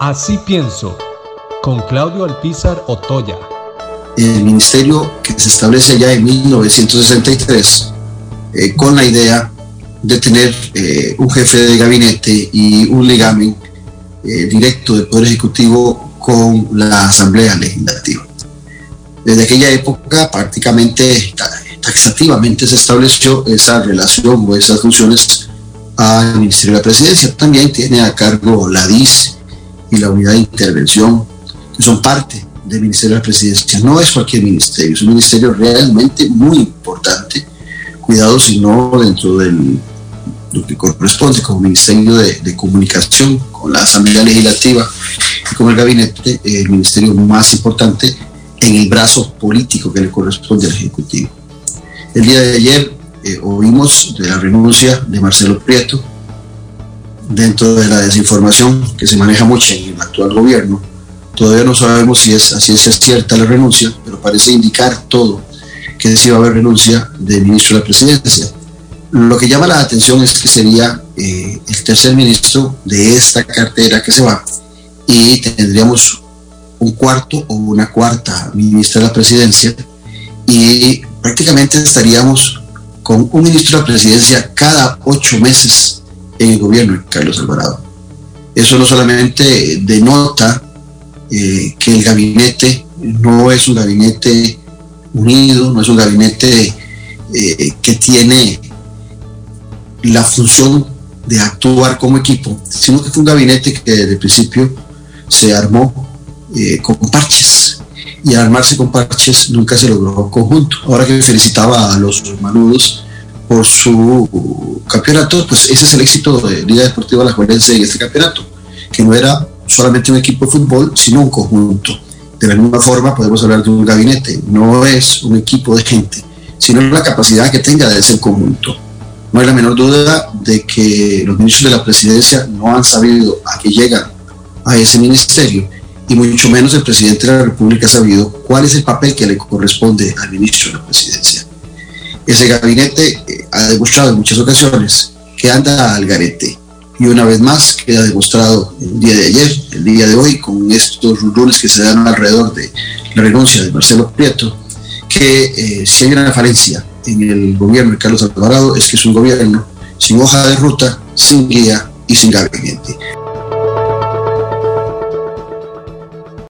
Así pienso, con Claudio Alpizar Otoya. El ministerio que se establece ya en 1963 eh, con la idea de tener eh, un jefe de gabinete y un ligamen eh, directo del Poder Ejecutivo con la Asamblea Legislativa. Desde aquella época prácticamente taxativamente se estableció esa relación o esas funciones al Ministerio de la Presidencia. También tiene a cargo la DIS y la Unidad de Intervención, que son parte del Ministerio de la Presidencia. No es cualquier ministerio, es un ministerio realmente muy importante, cuidado si no dentro del lo que corresponde como Ministerio de, Comunicación, con la Asamblea Legislativa y con el gabinete, el ministerio más importante en el brazo político que le corresponde al Ejecutivo. El día de ayer eh, oímos de la renuncia de Marcelo Prieto dentro de la desinformación que se maneja mucho en el actual gobierno. Todavía no sabemos si es cierta la renuncia, pero parece indicar todo que sí va a haber renuncia del ministro de la presidencia. Lo que llama la atención es que sería eh, el tercer ministro de esta cartera que se va y tendríamos un cuarto o una cuarta ministra de la presidencia y prácticamente estaríamos con un ministro de la presidencia cada ocho meses en el gobierno de Carlos Alvarado. Eso no solamente denota eh, que el gabinete no es un gabinete unido, no es un gabinete eh, que tiene la función de actuar como equipo, sino que fue un gabinete que desde el principio se armó eh, con parches y al armarse con parches nunca se logró conjunto. Ahora que felicitaba a los manudos por su campeonato, pues ese es el éxito de Liga Deportiva La Juelense en este campeonato, que no era solamente un equipo de fútbol, sino un conjunto. De la misma forma podemos hablar de un gabinete, no es un equipo de gente, sino la capacidad que tenga de ser conjunto. No hay la menor duda de que los ministros de la presidencia no han sabido a qué llegan a ese ministerio y mucho menos el presidente de la República ha sabido cuál es el papel que le corresponde al ministro de la presidencia. Ese gabinete eh, ha demostrado en muchas ocasiones que anda al garete y una vez más queda demostrado el día de ayer, el día de hoy, con estos rumores que se dan alrededor de la renuncia de Marcelo Prieto, que eh, si hay una falencia en el gobierno de Carlos Alvarado es que es un gobierno sin hoja de ruta, sin guía y sin gabinete.